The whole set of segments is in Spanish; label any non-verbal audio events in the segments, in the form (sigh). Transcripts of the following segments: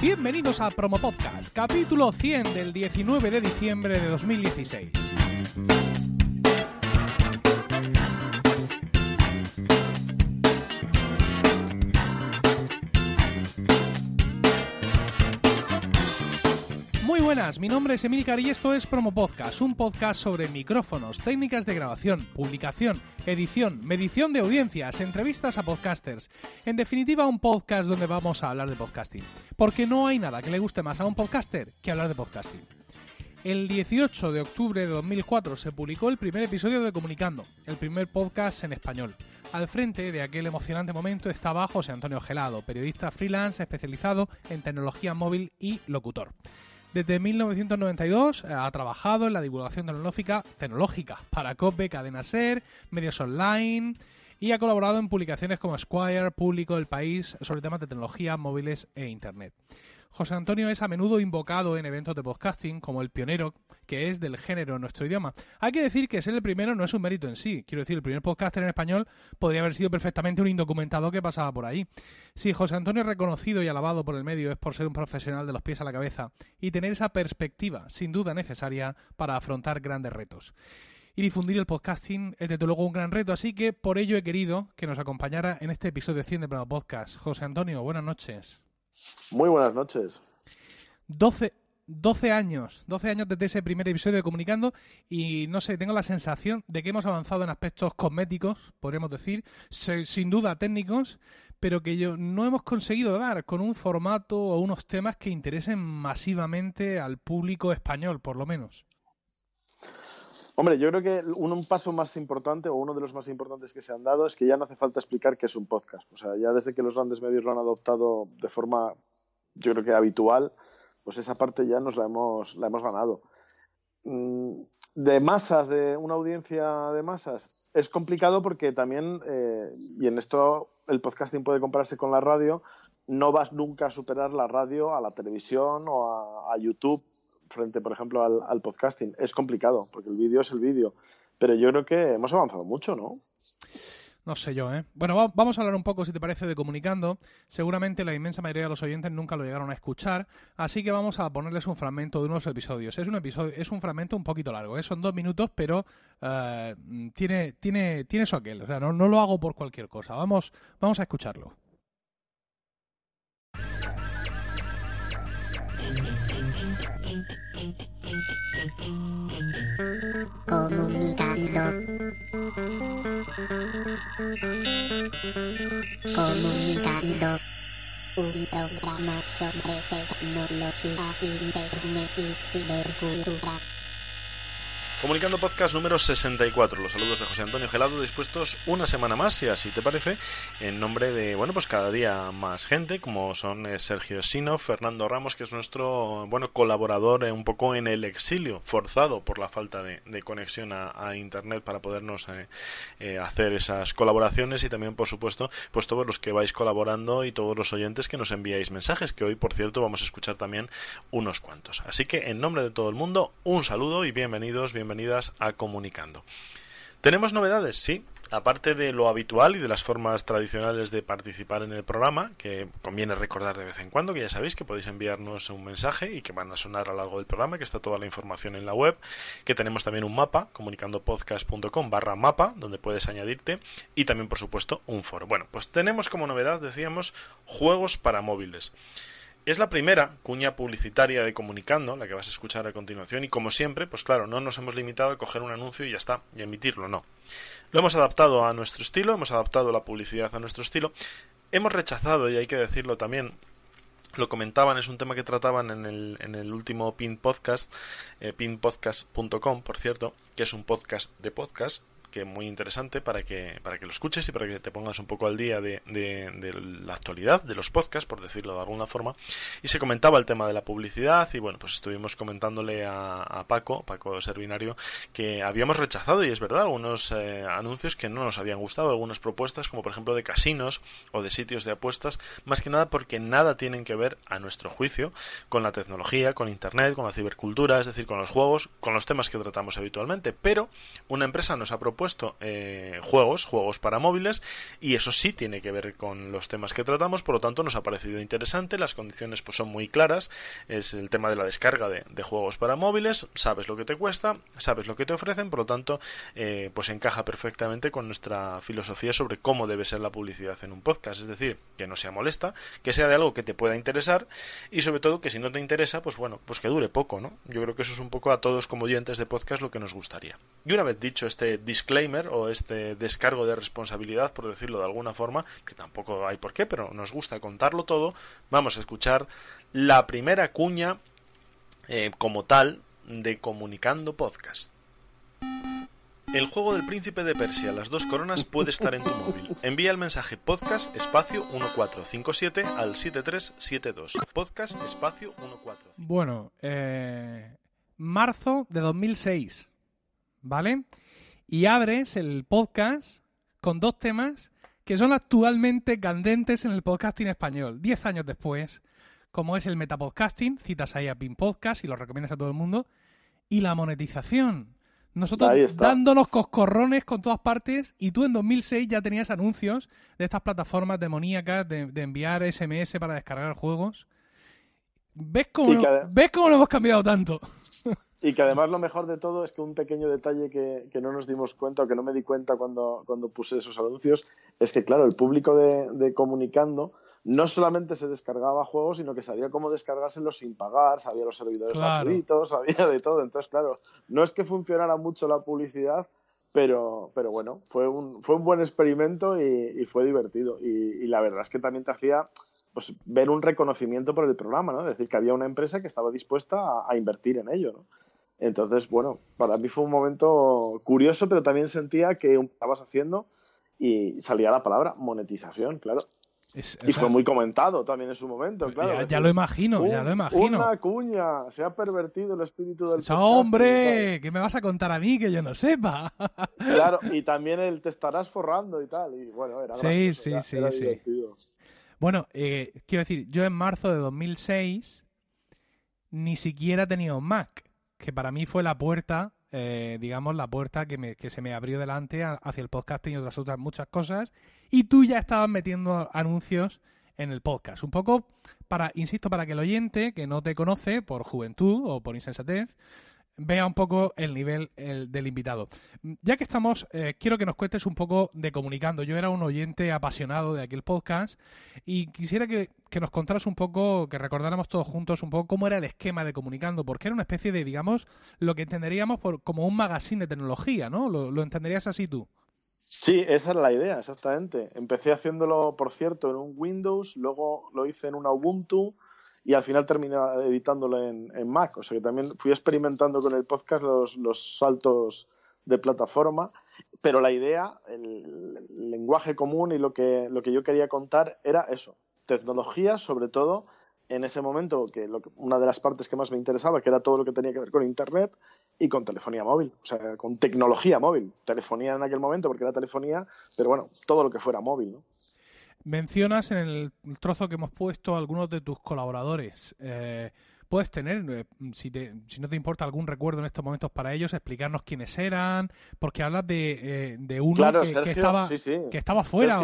Bienvenidos a Promo Podcast, capítulo 100 del 19 de diciembre de 2016. Buenas, mi nombre es Emilcar y esto es Promo Podcast, un podcast sobre micrófonos, técnicas de grabación, publicación, edición, medición de audiencias, entrevistas a podcasters. En definitiva, un podcast donde vamos a hablar de podcasting. Porque no hay nada que le guste más a un podcaster que hablar de podcasting. El 18 de octubre de 2004 se publicó el primer episodio de Comunicando, el primer podcast en español. Al frente de aquel emocionante momento estaba José Antonio Gelado, periodista freelance especializado en tecnología móvil y locutor. Desde 1992 eh, ha trabajado en la divulgación tecnológica, tecnológica para COPE, Cadena Ser, medios online y ha colaborado en publicaciones como Squire, Público, El País sobre temas de tecnología, móviles e Internet. José Antonio es a menudo invocado en eventos de podcasting como el pionero que es del género en nuestro idioma. Hay que decir que ser el primero no es un mérito en sí. Quiero decir, el primer podcaster en español podría haber sido perfectamente un indocumentado que pasaba por ahí. Si José Antonio es reconocido y alabado por el medio es por ser un profesional de los pies a la cabeza y tener esa perspectiva sin duda necesaria para afrontar grandes retos. Y difundir el podcasting es desde luego un gran reto, así que por ello he querido que nos acompañara en este episodio 100 de Programa Podcast. José Antonio, buenas noches. Muy buenas noches. 12, 12 años, 12 años desde ese primer episodio de Comunicando y no sé, tengo la sensación de que hemos avanzado en aspectos cosméticos, podríamos decir, sin duda técnicos, pero que yo no hemos conseguido dar con un formato o unos temas que interesen masivamente al público español, por lo menos. Hombre, yo creo que un, paso más importante o uno de los más importantes que se han dado es que ya no hace falta explicar qué es un podcast. O sea, ya desde que los grandes medios lo han adoptado de forma, yo creo que habitual, pues esa parte ya nos la hemos, la hemos ganado. Mm, de masas, de una audiencia de masas, es complicado porque también, eh, y en esto el podcasting puede compararse con la radio, no vas nunca a superar la radio a la televisión o a YouTube frente, por ejemplo, al, podcasting. Es complicado, porque el vídeo es el vídeo. Pero yo creo que hemos avanzado mucho, ¿no? No sé yo, ¿eh? Bueno, vamos a hablar un poco, si te parece, de comunicando. Seguramente la inmensa mayoría de los oyentes nunca lo llegaron a escuchar, así que vamos a ponerles un fragmento de unos episodios. Es un episodio, es un fragmento un poquito largo, ¿eh? son dos minutos, pero eh, tiene, tiene, tiene su aquel. O sea, no, no lo hago por cualquier cosa. Vamos, vamos a escucharlo. Comunicando. Comunicando. Un programa sobre tecnología, internet y cibercultura. Comunicando Podcast número 64. Los saludos de José Antonio Gelado, dispuestos una semana más, si así te parece, en nombre de, bueno, pues cada día más gente, como son eh, Sergio Sino, Fernando Ramos, que es nuestro, bueno, colaborador eh, un poco en el exilio, forzado por la falta de, conexión a, Internet para podernos eh, hacer esas colaboraciones y también, por supuesto, pues todos los que vais colaborando y todos los oyentes que nos enviáis mensajes, que hoy, por cierto, vamos a escuchar también unos cuantos. Así que, en nombre de todo el mundo, un saludo y bienvenidos, bienvenidos bienvenidas a Comunicando. ¿Tenemos novedades? Sí, aparte de lo habitual y de las formas tradicionales de participar en el programa, que conviene recordar de vez en cuando, que ya sabéis que podéis enviarnos un mensaje y que van a sonar a lo largo del programa, que está toda la información en la web, que tenemos también un mapa, comunicandopodcast.com barra mapa, donde puedes añadirte, y también, por supuesto, un foro. Bueno, pues tenemos como novedad, decíamos, juegos para móviles. Es la primera cuña publicitaria de Comunicando, la que vas a escuchar a continuación, y como siempre, pues claro, no nos hemos limitado a coger un anuncio y ya está, y emitirlo, no. Lo hemos adaptado a nuestro estilo, hemos adaptado la publicidad a nuestro estilo. Hemos rechazado, y hay que decirlo también, lo comentaban, es un tema que trataban en el, en el último PIN Podcast, eh, pinpodcast.com, por cierto, que es un podcast de podcast, muy interesante para que, para que lo escuches y para que te pongas un poco al día de, de, la actualidad, de los podcasts, por decirlo de alguna forma. Y se comentaba el tema de la publicidad y bueno, pues estuvimos comentándole a, Paco, Paco Servinario, que habíamos rechazado, y es verdad, algunos eh, anuncios que no nos habían gustado, algunas propuestas como por ejemplo de casinos o de sitios de apuestas, más que nada porque nada tienen que ver, a nuestro juicio, con la tecnología, con Internet, con la cibercultura, es decir, con los juegos, con los temas que tratamos habitualmente. Pero una empresa nos ha propuesto propuesto eh, juegos, juegos para móviles, y eso sí tiene que ver con los temas que tratamos, por lo tanto nos ha parecido interesante, las condiciones pues son muy claras, es el tema de la descarga de, juegos para móviles, sabes lo que te cuesta, sabes lo que te ofrecen, por lo tanto eh, pues encaja perfectamente con nuestra filosofía sobre cómo debe ser la publicidad en un podcast, es decir, que no sea molesta, que sea de algo que te pueda interesar y sobre todo que si no te interesa, pues bueno, pues que dure poco, ¿no? Yo creo que eso es un poco a todos como oyentes de podcast lo que nos gustaría. Y una vez dicho este disclaimer o este descargo de responsabilidad, por decirlo de alguna forma, que tampoco hay por qué, pero nos gusta contarlo todo, vamos a escuchar la primera cuña eh, como tal de Comunicando Podcast. El juego del príncipe de Persia, las dos coronas, puede estar en tu móvil. Envía el mensaje podcast espacio 1457 al 7372. Podcast espacio 14. Bueno, eh, marzo de 2006, ¿vale? Y abres el podcast con dos temas que son actualmente candentes en el podcasting español. Diez años después, como es el metapodcasting, citas ahí a Pin Podcast y lo recomiendas a todo el mundo, y la monetización. Nosotros dándonos coscorrones con todas partes y tú en 2006 ya tenías anuncios de estas plataformas demoníacas de, enviar SMS para descargar juegos. ¿Ves cómo, ¿Ves cómo lo hemos cambiado tanto? Y que además lo mejor de todo es que un pequeño detalle que, no nos dimos cuenta o que no me di cuenta cuando, cuando puse esos anuncios es que, claro, el público de, comunicando no solamente se descargaba juegos, sino que sabía cómo descargárselos sin pagar, sabía los servidores gratuitos, sabía de todo. Entonces, claro, no es que funcionara mucho la publicidad, pero, pero bueno, fue un, fue un buen experimento y, fue divertido. Y, la verdad es que también te hacía pues, ver un reconocimiento por el programa, ¿no? Es decir, que había una empresa que estaba dispuesta a, a invertir en ello, ¿no? Entonces, bueno, para mí fue un momento curioso, pero también sentía que estabas haciendo y salía la palabra monetización, claro. y fue muy comentado también en su momento, claro. Ya, lo imagino, ya lo imagino. Una cuña, se ha pervertido el espíritu del ¡Hombre! ¿Qué me vas a contar a mí que yo no sepa? (laughs) claro, y también el te estarás forrando y tal. Y bueno, era Sí, sí, sí, sí. Bueno, eh, quiero decir, yo en marzo de 2006 ni siquiera tenía un Mac que para mí fue la puerta, eh, digamos, la puerta que, me, se me abrió delante hacia el podcasting y otras otras muchas cosas. Y tú ya estabas metiendo anuncios en el podcast. Un poco para, insisto, para que el oyente que no te conoce por juventud o por insensatez, vea un poco el nivel del invitado. Ya que estamos, eh, quiero que nos cuentes un poco de comunicando. Yo era un oyente apasionado de aquel podcast y quisiera que, nos contaras un poco, que recordáramos todos juntos un poco cómo era el esquema de comunicando, porque era una especie de, digamos, lo que entenderíamos por, como un magazine de tecnología, ¿no? ¿Lo, entenderías así tú? Sí, esa era la idea, exactamente. Empecé haciéndolo, por cierto, en un Windows, luego lo hice en una Ubuntu, y al final terminé editándolo en, Mac. O sea que también fui experimentando con el podcast los, saltos de plataforma, pero la idea, el, lenguaje común y lo que, lo que yo quería contar era eso, tecnología sobre todo en ese momento, que, una de las partes que más me interesaba, que era todo lo que tenía que ver con Internet y con telefonía móvil, o sea, con tecnología móvil. Telefonía en aquel momento, porque era telefonía, pero bueno, todo lo que fuera móvil, ¿no? Mencionas en el trozo que hemos puesto algunos de tus colaboradores. Eh, puedes tener, eh, si, si, no te importa algún recuerdo en estos momentos para ellos, explicarnos quiénes eran, porque hablas de, eh, de uno que, estaba, que estaba fuera.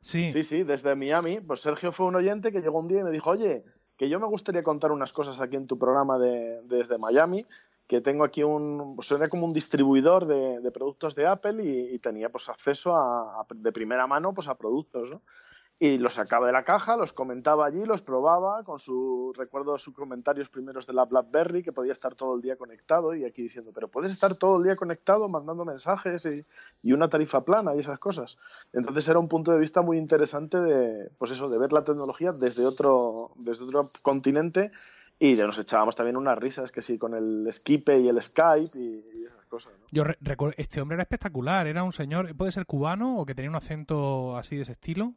sí. sí, sí, desde Miami. Pues Sergio fue un oyente que llegó un día y me dijo, oye, que yo me gustaría contar unas cosas aquí en tu programa de, desde Miami que tengo aquí un, era como un distribuidor de, productos de Apple y, tenía pues acceso a, de primera mano pues a productos, ¿no? Y los sacaba de la caja, los comentaba allí, los probaba con su, recuerdo sus comentarios primeros de la BlackBerry, que podía estar todo el día conectado y aquí diciendo, pero puedes estar todo el día conectado mandando mensajes y, y una tarifa plana y esas cosas. Entonces era un punto de vista muy interesante de, pues eso, de ver la tecnología desde otro, desde otro continente y nos echábamos también unas risas, que sí, con el Skype y el Skype y, esas cosas. Yo recuerdo, este hombre era espectacular, era un señor, ¿puede ser cubano o que tenía un acento así de ese estilo?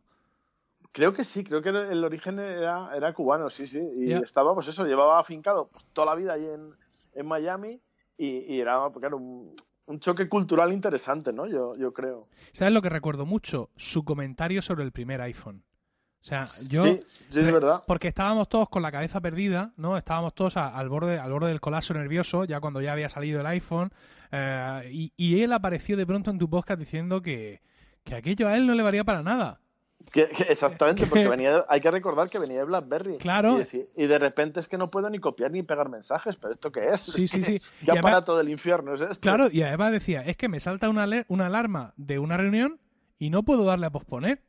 Creo que sí, creo que el origen era, era cubano, sí, sí. Y estaba, pues eso, llevaba afincado pues, toda la vida ahí en, en Miami y, era, claro, un, un, choque cultural interesante, ¿no? Yo, yo creo. ¿Sabes lo que recuerdo mucho? Su comentario sobre el primer iPhone. O sea, yo... Sí, sí, es verdad. Porque estábamos todos con la cabeza perdida, ¿no? Estábamos todos a- al borde al borde del colapso nervioso, ya cuando ya había salido el iPhone. eh, y, y él apareció de pronto en tu podcast diciendo que, que aquello a él no le valía para nada. Que- que exactamente, (laughs) porque venía de- hay que recordar que venía de BlackBerry. Claro. Y, decir- y de repente es que no puedo ni copiar ni pegar mensajes, pero ¿esto qué es? Sí, sí, sí. (laughs) ¿Qué aparato del infierno es esto? Claro, y además decía, es que me salta una, una alarma de una reunión y no puedo darle a posponer.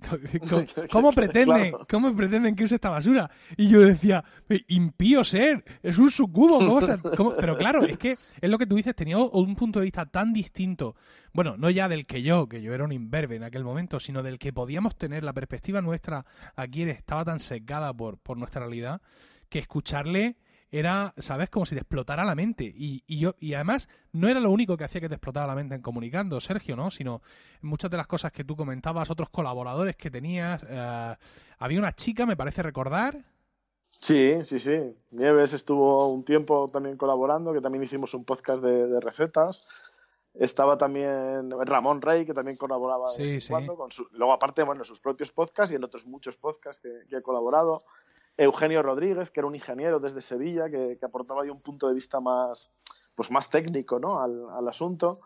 (laughs) ¿Cómo, cómo pretenden, Claro. ¿Cómo pretenden que use esta basura? Y yo decía, "Eh, impío ser, es un sucubo. ¿cómo se- cómo?". Pero claro, es que es lo que tú dices, tenía un punto de vista tan distinto. Bueno, no ya del que yo, que yo era un imberbe en aquel momento, sino del que podíamos tener la perspectiva nuestra aquí estaba tan secada por, por nuestra realidad que escucharle era, ¿sabes? Como si te explotara la mente. Y, y yo, y además, no era lo único que hacía que te explotara la mente en comunicando, Sergio, ¿no? Sino muchas de las cosas que tú comentabas, otros colaboradores que tenías. eh, había una chica, me parece recordar. Sí, sí, sí. Nieves estuvo un tiempo también colaborando, que también hicimos un podcast de, de recetas. Estaba también Ramón Rey, que también colaboraba Sí, sí. cuando. Con su- luego, aparte, bueno, sus propios podcasts y en otros muchos podcasts que, que he colaborado. Eugenio Rodríguez, que era un ingeniero desde Sevilla, que, aportaba ahí un punto de vista más, pues más técnico ¿no? al, asunto.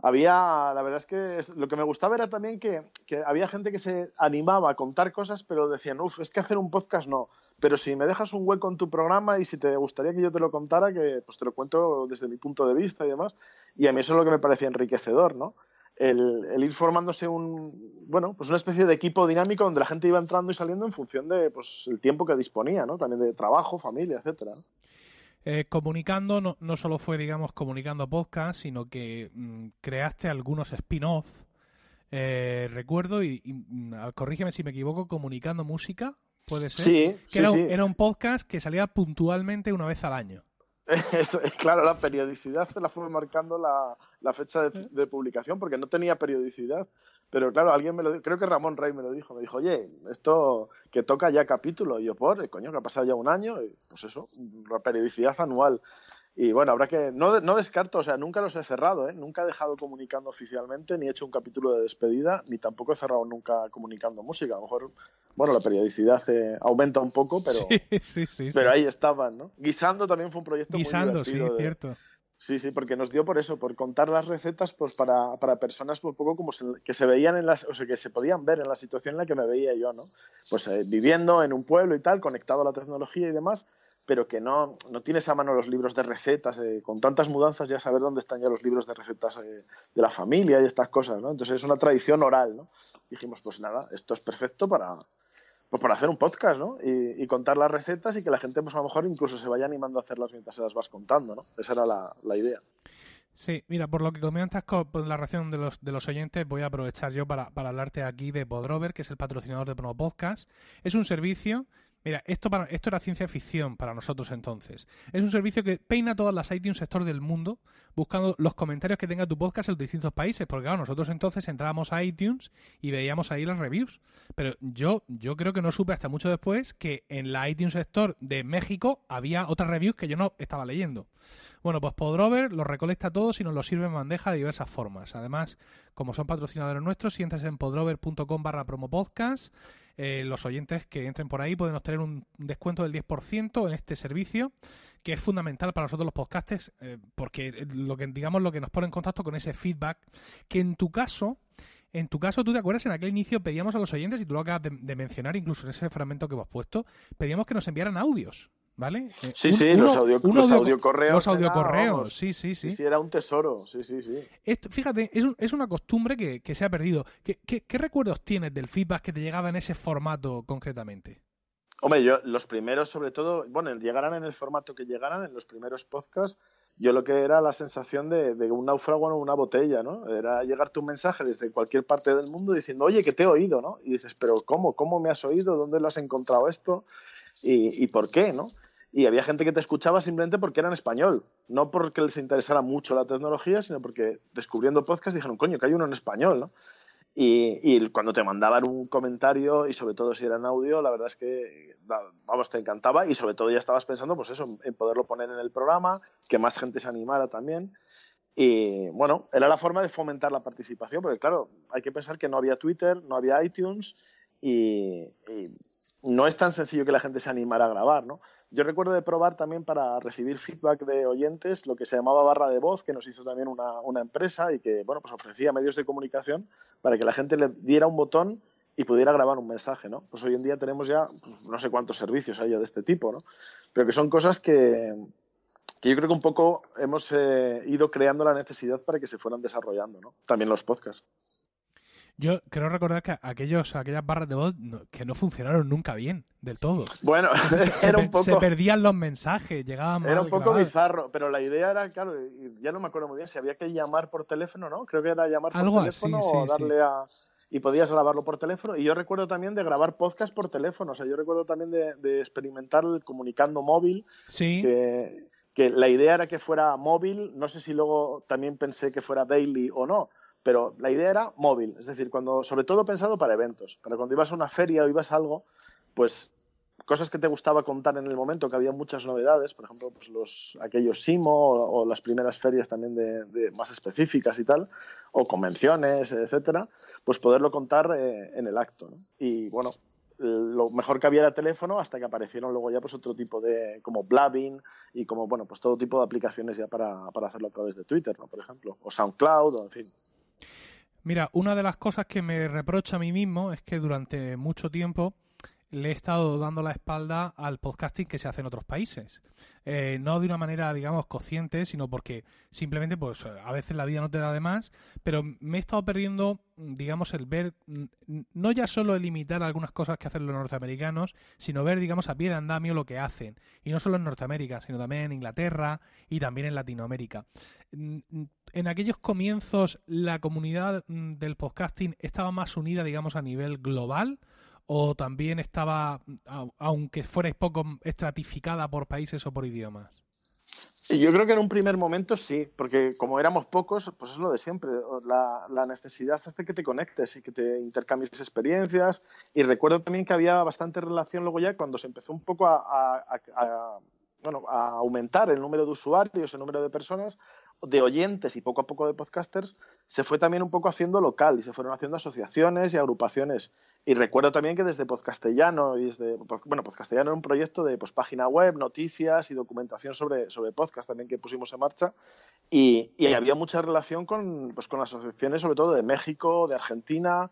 Había, la verdad es que lo que me gustaba era también que, que había gente que se animaba a contar cosas, pero decían, uff, es que hacer un podcast no. Pero si me dejas un hueco en tu programa y si te gustaría que yo te lo contara, que pues te lo cuento desde mi punto de vista y demás. Y a mí eso es lo que me parecía enriquecedor, ¿no? El, el ir formándose un, bueno, pues una especie de equipo dinámico donde la gente iba entrando y saliendo en función de, pues, el tiempo que disponía, ¿no? También de trabajo, familia, etcétera. Eh, comunicando no, no solo fue, digamos, comunicando podcast, sino que mm, creaste algunos spin-off. Eh, recuerdo, y, y, mm, corrígeme si me equivoco, comunicando música, puede ser. Sí, que sí, era, un- sí. era un podcast que salía puntualmente una vez al año. (laughs) Eso, claro, la periodicidad se la fue marcando la, la fecha de, de publicación porque no tenía periodicidad. Pero claro, alguien me lo dijo, creo que Ramón Rey me lo dijo, me dijo, oye, esto que toca ya capítulo. Y yo, por, eh, coño, que ha pasado ya un año, y, pues eso, la periodicidad anual. Y bueno, habrá que, no, no descarto, o sea, nunca los he cerrado, ¿eh? nunca he dejado comunicando oficialmente, ni he hecho un capítulo de despedida, ni tampoco he cerrado nunca comunicando música. A lo mejor, bueno, la periodicidad eh, aumenta un poco, pero, sí, (laughs) sí, sí. pero sí. ahí estaban, ¿no? Guisando también fue un proyecto Guisando, muy sí, divertido. de- cierto. Sí, sí, porque nos dio por eso, por contar las recetas pues para, para personas un poco como se- que se veían en las, o sea, que se podían ver en la situación en la que me veía yo, ¿no? Pues eh, viviendo en un pueblo y tal, conectado a la tecnología y demás, pero que no, no tienes a mano los libros de recetas, eh, con tantas mudanzas ya saber dónde están ya los libros de recetas eh, de la familia y estas cosas, ¿no? Entonces es una tradición oral, ¿no? Dijimos, pues nada, esto es perfecto para, pues para hacer un podcast, ¿no? Y, y contar las recetas y que la gente, pues a lo mejor incluso se vaya animando a hacerlas mientras se las vas contando, ¿no? Esa era la, idea. Sí, mira, por lo que comentas con la reacción de los, de los oyentes, voy a aprovechar yo para, para hablarte aquí de Podrover, que es el patrocinador de Promo Podcast. Es un servicio. Mira, esto, para, esto era ciencia ficción para nosotros entonces. Es un servicio que peina todas las iTunes Store del mundo, buscando los comentarios que tenga tu podcast en los distintos países. Porque claro, nosotros entonces entrábamos a iTunes y veíamos ahí las reviews. Pero yo, creo que no supe hasta mucho después que en la iTunes Store de México había otras reviews que yo no estaba leyendo. Bueno, pues Podrover los recolecta todos y nos los sirve en bandeja de diversas formas. Además, como son patrocinadores nuestros, si entras en podrover.com barra promopodcast, eh, los oyentes que entren por ahí pueden obtener un descuento del 10% en este servicio, que es fundamental para nosotros los podcasters, eh, porque lo que digamos lo que nos pone en contacto con ese feedback, que en tu caso, en tu caso, tú te acuerdas, en aquel inicio pedíamos a los oyentes, y tú lo acabas de, de mencionar incluso en ese fragmento que hemos puesto, pedíamos que nos enviaran audios. ¿Vale? Eh, Sí, un- sí, uno- los, audio, los audio- audiocorreos. los era, audiocorreos, vamos, sí, sí, sí. Sí, era un tesoro. Sí, sí, sí. Esto, fíjate, es, un- es una costumbre que, que se ha perdido. ¿Qué, qué, qué recuerdos tienes del feedback que te llegaba en ese formato concretamente? Hombre, yo los primeros, sobre todo, bueno, llegaran en el formato que llegaran, en los primeros podcasts, yo lo que era la sensación de, de un náufrago en una botella, ¿no? Era llegarte un mensaje desde cualquier parte del mundo diciendo, oye, que te he oído, ¿no? Y dices, pero ¿cómo? ¿Cómo me has oído? ¿Dónde lo has encontrado esto? ¿Y, y por qué, no? Y había gente que te escuchaba simplemente porque era en español, no porque les interesara mucho la tecnología, sino porque descubriendo podcast dijeron, coño, que hay uno en español. Y, cuando te mandaban un comentario, y sobre todo si era en audio, la verdad es que, va- vamos, te encantaba y sobre todo ya estabas pensando, pues eso, en poderlo poner en el programa, que más gente se animara también. Y bueno, era la forma de fomentar la participación, porque claro, hay que pensar que no había Twitter, no había iTunes y, y no es tan sencillo que la gente se animara a grabar, ¿no? Yo recuerdo de probar también para recibir feedback de oyentes lo que se llamaba barra de voz, que nos hizo también una, empresa y que bueno, pues ofrecía medios de comunicación para que la gente le diera un botón y pudiera grabar un mensaje, ¿no? Pues hoy en día tenemos ya pues, no sé cuántos servicios hay de este tipo, ¿no? Pero que son cosas que, que yo creo que un poco hemos eh, ido creando la necesidad para que se fueran desarrollando, ¿no? También los podcasts. Yo creo recordar que aquellos, aquellas barras de voz no, que no funcionaron nunca bien, del todo. Bueno, se, (laughs) era per- un poco... se perdían los mensajes, llegaban mal Era un poco grabados. bizarro, pero la idea era, claro, ya no me acuerdo muy bien si había que llamar por teléfono, ¿no? Creo que era llamar por Algo así, teléfono sí, o sí. darle a... Y podías grabarlo por teléfono. Y yo recuerdo también de grabar podcast por teléfono. O sea, yo recuerdo también de, de experimentar el comunicando móvil, Sí, que, que la idea era que fuera móvil. No sé si luego también pensé que fuera daily o no, pero la idea era móvil. Es decir, cuando, sobre todo pensado para eventos. Para cuando ibas a una feria o ibas a algo, pues cosas que te gustaba contar en el momento, que había muchas novedades, por ejemplo, pues los, aquellos SIMO o, las primeras ferias también de, de más específicas y tal, o convenciones, etcétera, pues poderlo contar eh, en el acto. ¿no? Y bueno, lo mejor que había era teléfono hasta que aparecieron luego ya pues otro tipo de como Blabbing y como bueno pues todo tipo de aplicaciones ya para, para hacerlo a través de Twitter ¿no? por ejemplo o SoundCloud o en fin Mira, una de las cosas que me reprocho a mí mismo es que durante mucho tiempo le he estado dando la espalda al podcasting que se hace en otros países. Eh, no de una manera, digamos, consciente, sino porque simplemente, pues, a veces la vida no te da de más, pero me he estado perdiendo, digamos, el ver, no ya solo el imitar algunas cosas que hacen los norteamericanos, sino ver, digamos, a pie de andamio lo que hacen. Y no solo en Norteamérica, sino también en Inglaterra y también en Latinoamérica. En aquellos comienzos, la comunidad mm, del podcasting estaba más unida, digamos, a nivel global o también estaba, au- aunque fuera poco estratificada por países o por idiomas? Yo creo que en un primer momento sí, porque como éramos pocos, pues es lo de siempre. La, necesidad hace que te conectes y que te intercambies experiencias. Y recuerdo también que había bastante relación luego ya cuando se empezó un poco a- a- bueno, a aumentar el número de usuarios, el número de personas, de oyentes y poco a poco de podcasters, se fue también un poco haciendo local y se fueron haciendo asociaciones y agrupaciones. Y recuerdo también que desde Podcastellano y desde, bueno, Podcastellano era un proyecto de pues, página web, noticias y documentación sobre, sobre podcast también que pusimos en marcha. Y, y había mucha relación con, pues, con asociaciones, sobre todo de México, de Argentina,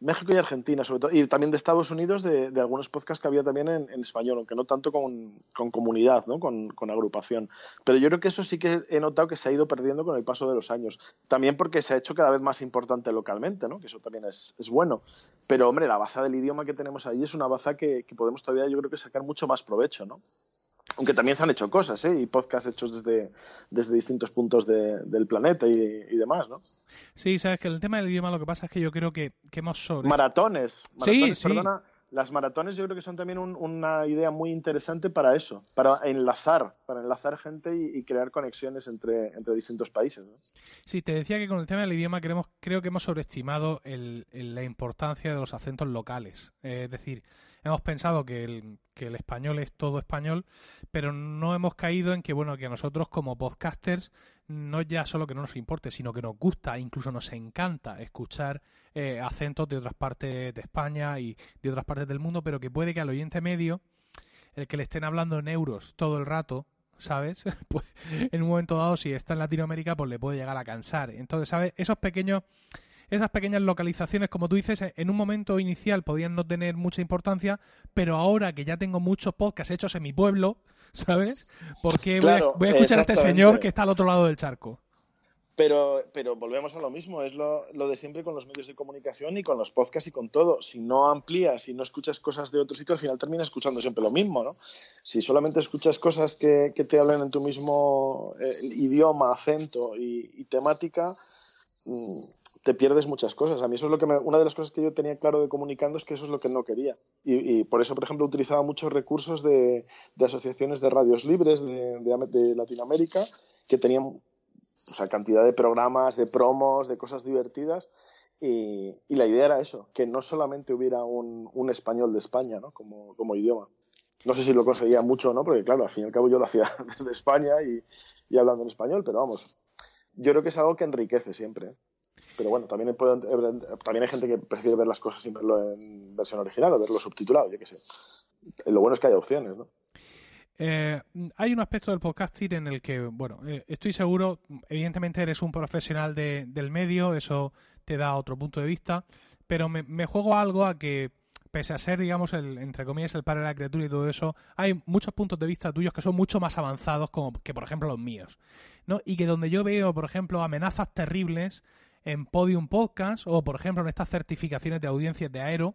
México y Argentina, sobre todo, y también de Estados Unidos, de, algunos podcasts que había también en, español, aunque no tanto con, comunidad, ¿no? Con, agrupación. Pero yo creo que eso sí que he notado que se ha ido perdiendo con el paso de los años. También porque se ha hecho cada vez más importante localmente, ¿no? Que eso también es, es bueno. Pero, hombre, la baza del idioma que tenemos ahí es una baza que, que podemos todavía, yo creo que sacar mucho más provecho, ¿no? Aunque también se han hecho cosas, ¿eh? Y podcasts hechos desde, desde distintos puntos de- del planeta y, y demás, ¿no? Sí, sabes que el tema del idioma lo que pasa es que yo creo que, que hemos sobre... Maratones. Sí, maratones, sí. Perdona, las maratones yo creo que son también un- una idea muy interesante para eso, para enlazar, para enlazar gente y, y crear conexiones entre, entre distintos países. ¿no? Sí, te decía que con el tema del idioma queremos, creo que hemos sobreestimado el- el- la importancia de los acentos locales. Eh, es decir, hemos pensado que el, español es todo español, pero no hemos caído en que, bueno, que a nosotros como podcasters no ya solo que no nos importe, sino que nos gusta, incluso nos encanta escuchar eh, acentos de otras partes de España y de otras partes del mundo, pero que puede que al oyente medio, el que le estén hablando en euros todo el rato, ¿sabes? (laughs) Pues en un momento dado, si está en Latinoamérica, pues le puede llegar a cansar. Entonces, ¿sabes? Esos pequeños, esas pequeñas localizaciones, como tú dices, en un momento inicial podían no tener mucha importancia, pero ahora que ya tengo muchos podcasts hechos en mi pueblo, (laughs) ¿sabes? Porque voy a- Claro, voy, a, escuchar a este señor que está al otro lado del charco. Pero, pero volvemos a lo mismo, es lo, lo de siempre con los medios de comunicación y con los podcasts y con todo. Si no amplías y no escuchas cosas de otro sitio, al final terminas escuchando siempre lo mismo, ¿no? Si solamente escuchas cosas que, que te hablan en tu mismo eh, idioma, acento y, y temática, mm, te pierdes muchas cosas. A mí eso es lo que me- una de las cosas que yo tenía claro de comunicando es que eso es lo que no quería. Y, y por eso, por ejemplo, utilizaba muchos recursos de, de asociaciones de radios libres de, de- de Latinoamérica que tenían o sea, cantidad de programas, de promos, de cosas divertidas. Y, y la idea era eso, que no solamente hubiera un, un español de España ¿no? como, como idioma. No sé si lo conseguía mucho o no, porque claro, al fin y al cabo yo lo hacía (laughs) desde España y, y hablando en español, pero vamos, yo creo que es algo que enriquece siempre. ¿eh? Pero bueno, también, pueden- también hay gente que prefiere ver las cosas sin verlo en versión original o verlo subtitulado, yo qué sé. Lo bueno es que hay opciones, ¿no? Eh, hay un aspecto del podcasting en el que, bueno, eh, estoy seguro, evidentemente eres un profesional de- del medio, eso te da otro punto de vista, pero me, me juego algo a que, pese a ser, digamos, el, entre comillas, el padre de la criatura y todo eso, hay muchos puntos de vista tuyos que son mucho más avanzados como que, por ejemplo, los míos, ¿no? Y que donde yo veo, por ejemplo, amenazas terribles en Podium Podcast o, por ejemplo, en estas certificaciones de audiencias de Aero,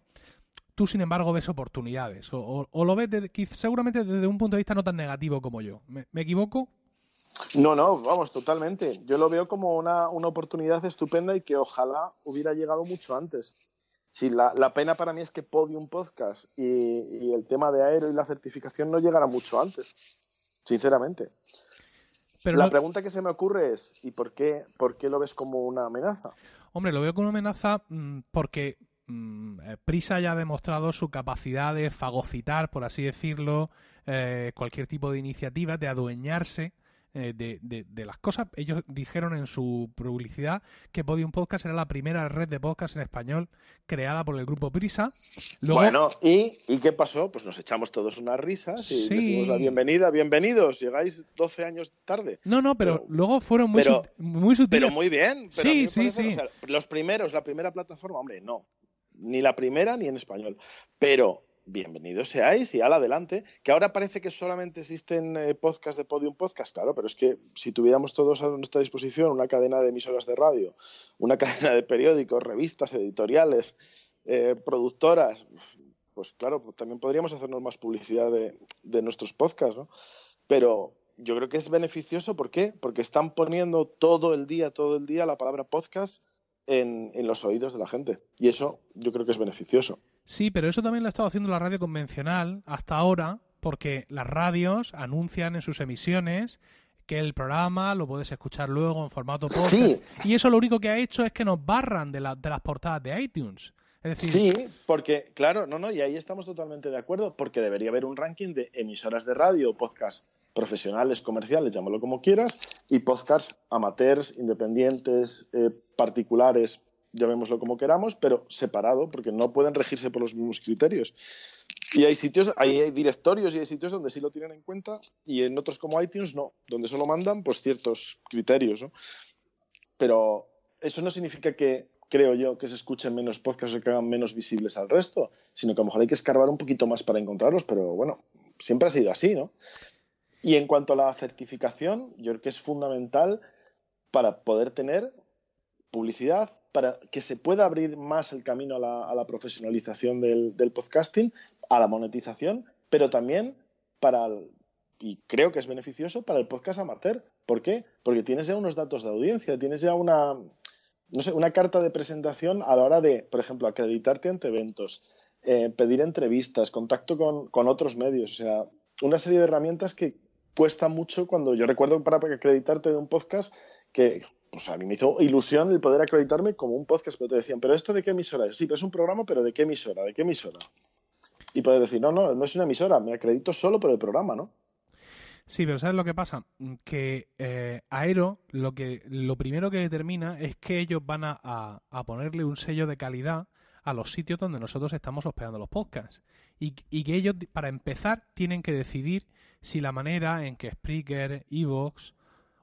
tú, sin embargo, ves oportunidades. O, lo ves desde- seguramente desde un punto de vista no tan negativo como yo. ¿Me, me equivoco? No, no, vamos, totalmente. Yo lo veo como una, una oportunidad estupenda y que ojalá hubiera llegado mucho antes. Sí, la, la pena para mí es que Podium Podcast y, y el tema de Aero y la certificación no llegara mucho antes, sinceramente. Pero la pregunta que se me ocurre es, ¿y por qué, por qué lo ves como una amenaza? Hombre, lo veo como una amenaza mm, porque mm, eh, Prisa ya ha demostrado su capacidad de fagocitar, por así decirlo, eh, cualquier tipo de iniciativa, de adueñarse eh, de, de- de las cosas. Ellos dijeron en su publicidad que Podium Podcast era la primera red de podcast en español creada por el grupo Prisa. Luego, Bueno, ¿y, ¿y qué pasó? Pues nos echamos todos unas risas y Sí. les dimos la bienvenida. Bienvenidos, llegáis 12 años tarde. no, no, pero, pero- luego fueron muy, pero- sut- muy sutiles. Pero muy bien. Pero Sí, sí, parece- sí. o sea, los primeros, la primera plataforma, hombre, no. Ni la primera ni en español. Pero bienvenidos seáis y al adelante. Que ahora parece que solamente existen eh, podcasts de Podium Podcast, claro, pero es que si tuviéramos todos a nuestra disposición una cadena de emisoras de radio, una (laughs) cadena de periódicos, revistas, editoriales, eh, productoras, pues claro, pues también podríamos hacernos más publicidad de, nuestros podcasts. Pero yo creo que es beneficioso, ¿por qué? Porque están poniendo todo el día, todo el día la palabra podcast en los oídos de la gente. Y eso yo creo que es beneficioso. Sí, pero eso también lo ha estado haciendo la radio convencional hasta ahora, porque las radios anuncian en sus emisiones que el programa lo puedes escuchar luego en formato podcast. Sí. Y eso lo único que ha hecho es que nos barran de, la- de las portadas de iTunes. Es decir, Sí, porque, claro, no, no, y ahí estamos totalmente de acuerdo, porque debería haber un ranking de emisoras de radio, podcast profesionales, comerciales, llámalo como quieras, y podcasts amateurs, independientes, eh, particulares, llamémoslo como queramos, pero separado, porque no pueden regirse por los mismos criterios. Y hay sitios, hay, directorios y hay sitios donde sí lo tienen en cuenta, y en otros como iTunes no, donde solo mandan pues ciertos criterios, ¿no? Pero eso no significa que, creo yo, que se escuchen menos podcasts o que hagan menos visibles al resto, sino que a lo mejor hay que escarbar un poquito más para encontrarlos, pero bueno, siempre ha sido así, ¿no? Y en cuanto a la certificación, yo creo que es fundamental para poder tener publicidad, para que se pueda abrir más el camino a la, a la profesionalización del, del podcasting, a la monetización, pero también para, el- y creo que es beneficioso para el podcast amateur. ¿Por qué? Porque tienes ya unos datos de audiencia, tienes ya una, no sé, una carta de presentación a la hora de, por ejemplo, acreditarte ante eventos, eh, pedir entrevistas, contacto con, con otros medios, o sea, una serie de herramientas que cuesta mucho cuando yo recuerdo para acreditarte de un podcast que pues a mí me hizo ilusión el poder acreditarme como un podcast, pero te decían, ¿pero esto de qué emisora es? Sí, pero es un programa, pero ¿de qué emisora? ¿De qué emisora? Y poder decir, no, no, no es una emisora, me acredito solo por el programa, ¿no? Sí, pero ¿sabes lo que pasa? Que eh, Aero lo que lo primero que determina es que ellos van a, a- a ponerle un sello de calidad a los sitios donde nosotros estamos hospedando los podcasts. Y, y que ellos, para empezar, tienen que decidir si la manera en que Spreaker, Evox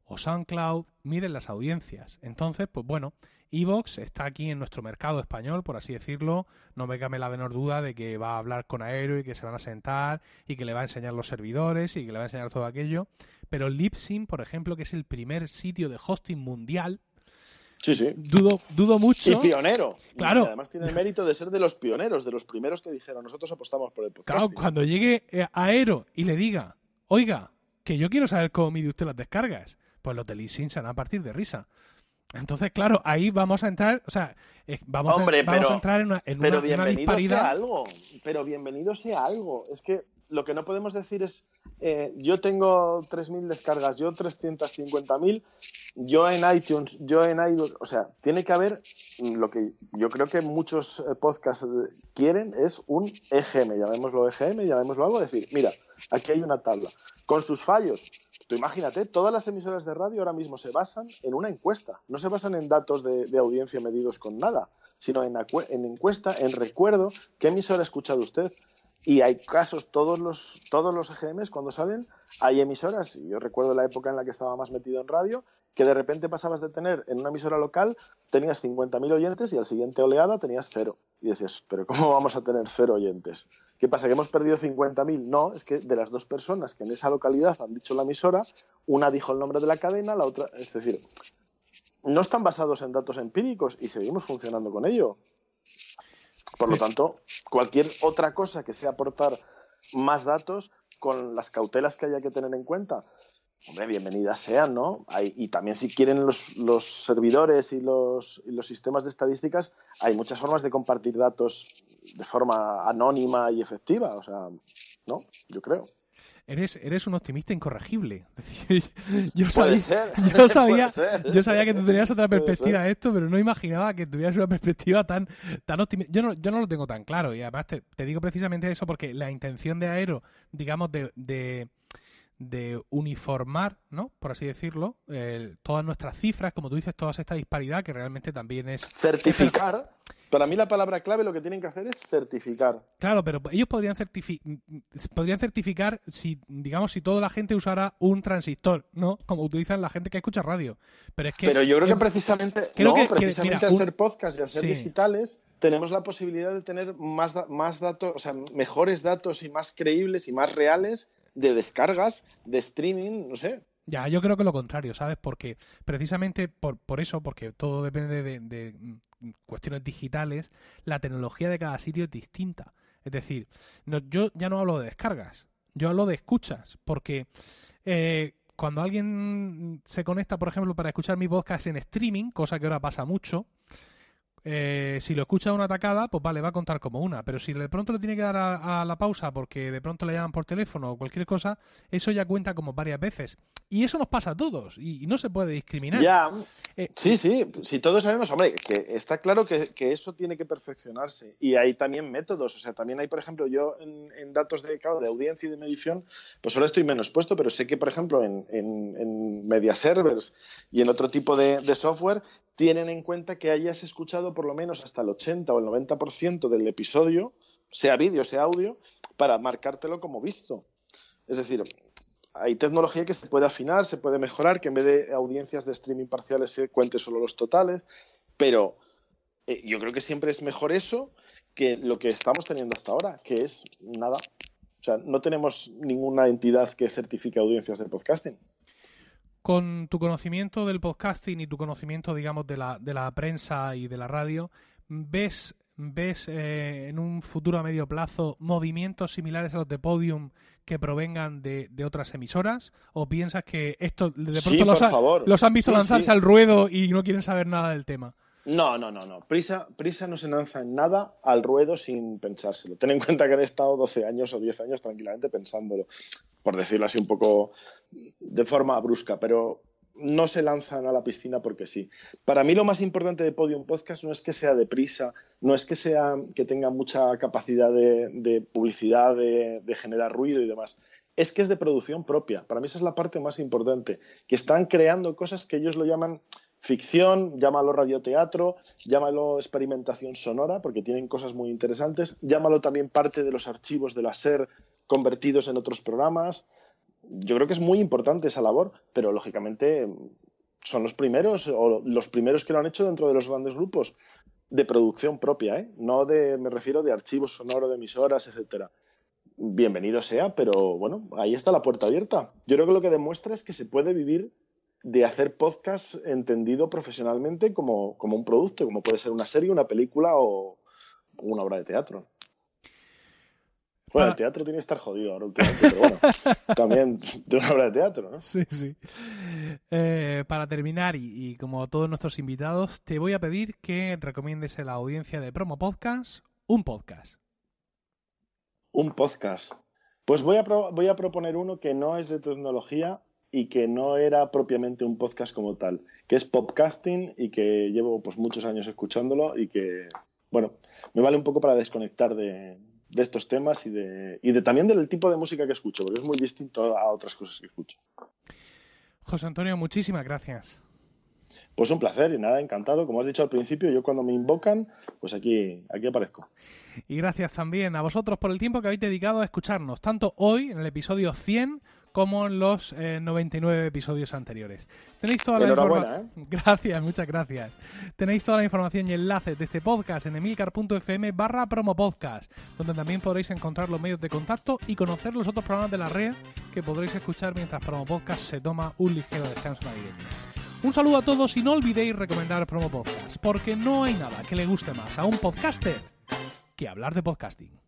o SoundCloud miden las audiencias. Entonces, pues bueno, Evox está aquí en nuestro mercado español, por así decirlo. No me cabe la menor duda de que va a hablar con Aero y que se van a sentar y que le va a enseñar los servidores y que le va a enseñar todo aquello. Pero Libsyn, por ejemplo, que es el primer sitio de hosting mundial, Sí, sí. dudo, dudo mucho. Y pionero. Claro. Y además tiene el mérito de ser de los pioneros, de los primeros que dijeron, nosotros apostamos por el podcast. Claro, cuando llegue eh, Aero y le diga, oiga, que yo quiero saber cómo mide usted las descargas, pues los de Libsyn se van a partir de risa. Entonces, claro, ahí vamos a entrar, o sea, eh, vamos, Hombre, a, vamos pero- a entrar en una, en Pero una- en una bienvenido sea algo. Pero bienvenido sea algo. Es que lo que no podemos decir es, eh, yo tengo 3.000 descargas, yo 350.000, yo en iTunes, yo en iVoox, o sea, tiene que haber lo que yo creo que muchos eh, podcasts quieren es un EGM, llamémoslo EGM, llamémoslo algo, decir, mira, aquí hay una tabla, con sus fallos, imagínate, todas las emisoras de radio ahora mismo se basan en una encuesta, no se basan en datos de, audiencia medidos con nada, sino en, en, encuesta, en recuerdo, qué emisora ha escuchado usted. Y hay casos, todos los, todos los EGMs cuando salen, hay emisoras, y yo recuerdo la época en la que estaba más metido en radio, que de repente pasabas de tener en una emisora local, tenías 50.000 oyentes y al siguiente oleada tenías cero. Y decías, pero ¿cómo vamos a tener cero oyentes? ¿Qué pasa? ¿Que hemos perdido 50.000? No, es que de las dos personas que en esa localidad han dicho la emisora, una dijo el nombre de la cadena, la otra, es decir, no están basados en datos empíricos y seguimos funcionando con ello. Por lo tanto, cualquier otra cosa que sea aportar más datos con las cautelas que haya que tener en cuenta, hombre, bienvenidas sean, ¿no? Hay, y también si quieren los, los servidores y los, y los, sistemas de estadísticas, hay muchas formas de compartir datos de forma anónima y efectiva, o sea, ¿no? Yo creo. Eres, eres un optimista incorregible. (laughs) yo sabía, (laughs) yo sabía, yo sabía que tú tenías otra perspectiva de esto, pero no imaginaba que tuvieras una perspectiva tan, tan optimista. Yo no, yo no lo tengo tan claro, y además te, te digo precisamente eso porque la intención de Aero, digamos, de, de de uniformar, ¿no? Por así decirlo, eh, todas nuestras cifras, como tú dices, toda esta disparidad que realmente también es... Certificar. Para mí la palabra clave lo que tienen que hacer es certificar. Claro, pero ellos podrían, podrían certificar si, digamos, si toda la gente usara un transistor, ¿no? Como utilizan la gente que escucha radio. Pero es que... Pero yo creo que precisamente, no, precisamente al ser podcast y al ser digitales tenemos la posibilidad de tener más, más datos, o sea, mejores datos y más creíbles y más reales de descargas, de streaming, no sé. Ya, yo creo que lo contrario, ¿sabes? Porque precisamente por, por eso, porque todo depende de, mm, cuestiones digitales, la tecnología de cada sitio es distinta. Es decir, no, yo ya no hablo de descargas, yo hablo de escuchas, porque eh, cuando alguien se conecta, por ejemplo, para escuchar mi podcast en streaming, cosa que ahora pasa mucho, eh, si lo escucha una atacada, pues vale, va a contar como una. Pero si de pronto le tiene que dar a, la pausa porque de pronto le llaman por teléfono o cualquier cosa, eso ya cuenta como varias veces. Y eso nos pasa a todos y, no se puede discriminar. Ya, eh, sí, sí, si todos sabemos, hombre, que está claro que, eso tiene que perfeccionarse. Y hay también métodos, o sea, también hay, por ejemplo, yo en, datos de, de audiencia y de medición, pues ahora estoy menos puesto, pero sé que, por ejemplo, en, media servers y en otro tipo de software, tienen en cuenta que hayas escuchado por lo menos hasta el 80 o el 90% del episodio, sea vídeo, sea audio, para marcártelo como visto. Es decir, hay tecnología que se puede afinar, se puede mejorar, que en vez de audiencias de streaming parciales se cuente solo los totales, pero eh, yo creo que siempre es mejor eso que lo que estamos teniendo hasta ahora, que es nada. O sea, no tenemos ninguna entidad que certifique audiencias de podcasting con tu conocimiento del podcasting y tu conocimiento, digamos, de la, de la prensa y de la radio, ¿ves, ves eh, en un futuro a medio plazo movimientos similares a los de Podium que provengan de, de otras emisoras? ¿O piensas que esto de pronto los, han visto lanzarse al ruedo y no quieren saber nada del tema? No, no, no, no. Prisa, Prisa no se lanza en nada al ruedo sin pensárselo. Ten en cuenta que han estado 12 años o 10 años tranquilamente pensándolo, por decirlo así un poco de forma brusca, pero no se lanzan a la piscina porque sí. Para mí lo más importante de Podium Podcast no es que sea de prisa, no es que sea que tenga mucha capacidad de, publicidad, de, de generar ruido y demás es que es de producción propia. Para mí esa es la parte más importante, que están creando cosas que ellos lo llaman ficción, llámalo radioteatro, llámalo experimentación sonora, porque tienen cosas muy interesantes, llámalo también parte de los archivos de la SER convertidos en otros programas. Yo creo que es muy importante esa labor, pero lógicamente son los primeros o los primeros que lo han hecho dentro de los grandes grupos de producción propia, ¿eh? no de, me refiero de archivos sonoros, de emisoras, etcétera. Bienvenido sea, pero bueno, ahí está la puerta abierta. Yo creo que lo que demuestra es que se puede vivir de hacer podcast entendido profesionalmente como, un producto, como puede ser una serie, una película o una obra de teatro. Bueno, el teatro tiene que estar jodido ahora últimamente, pero bueno, (laughs) también de una obra de teatro, ¿no? Sí, sí. Eh, para terminar, y, y, como todos nuestros invitados, te voy a pedir que recomiendes a la audiencia de Promo Podcast un podcast. Un podcast. Pues voy a, voy a proponer uno que no es de tecnología, y que no era propiamente un podcast como tal, que es podcasting y que llevo pues muchos años escuchándolo y que, bueno, me vale un poco para desconectar de, de estos temas y de, y de también del tipo de música que escucho, porque es muy distinto a otras cosas que escucho. José Antonio, muchísimas gracias. Pues un placer y nada, encantado. Como has dicho al principio, yo cuando me invocan, pues aquí, aquí aparezco. Y gracias también a vosotros por el tiempo que habéis dedicado a escucharnos, tanto hoy en el episodio 100 como en los 99 episodios anteriores. Tenéis toda la información. ¿eh? (laughs) Gracias, muchas gracias. Tenéis toda la información y enlaces de este podcast en emilcar.fm barra promopodcast, donde también podréis encontrar los medios de contacto y conocer los otros programas de la red que podréis escuchar mientras Promopodcast se toma un ligero descanso navideño. Un saludo a todos y no olvidéis recomendar Promo Podcast, porque no hay nada que le guste más a un podcaster que hablar de podcasting.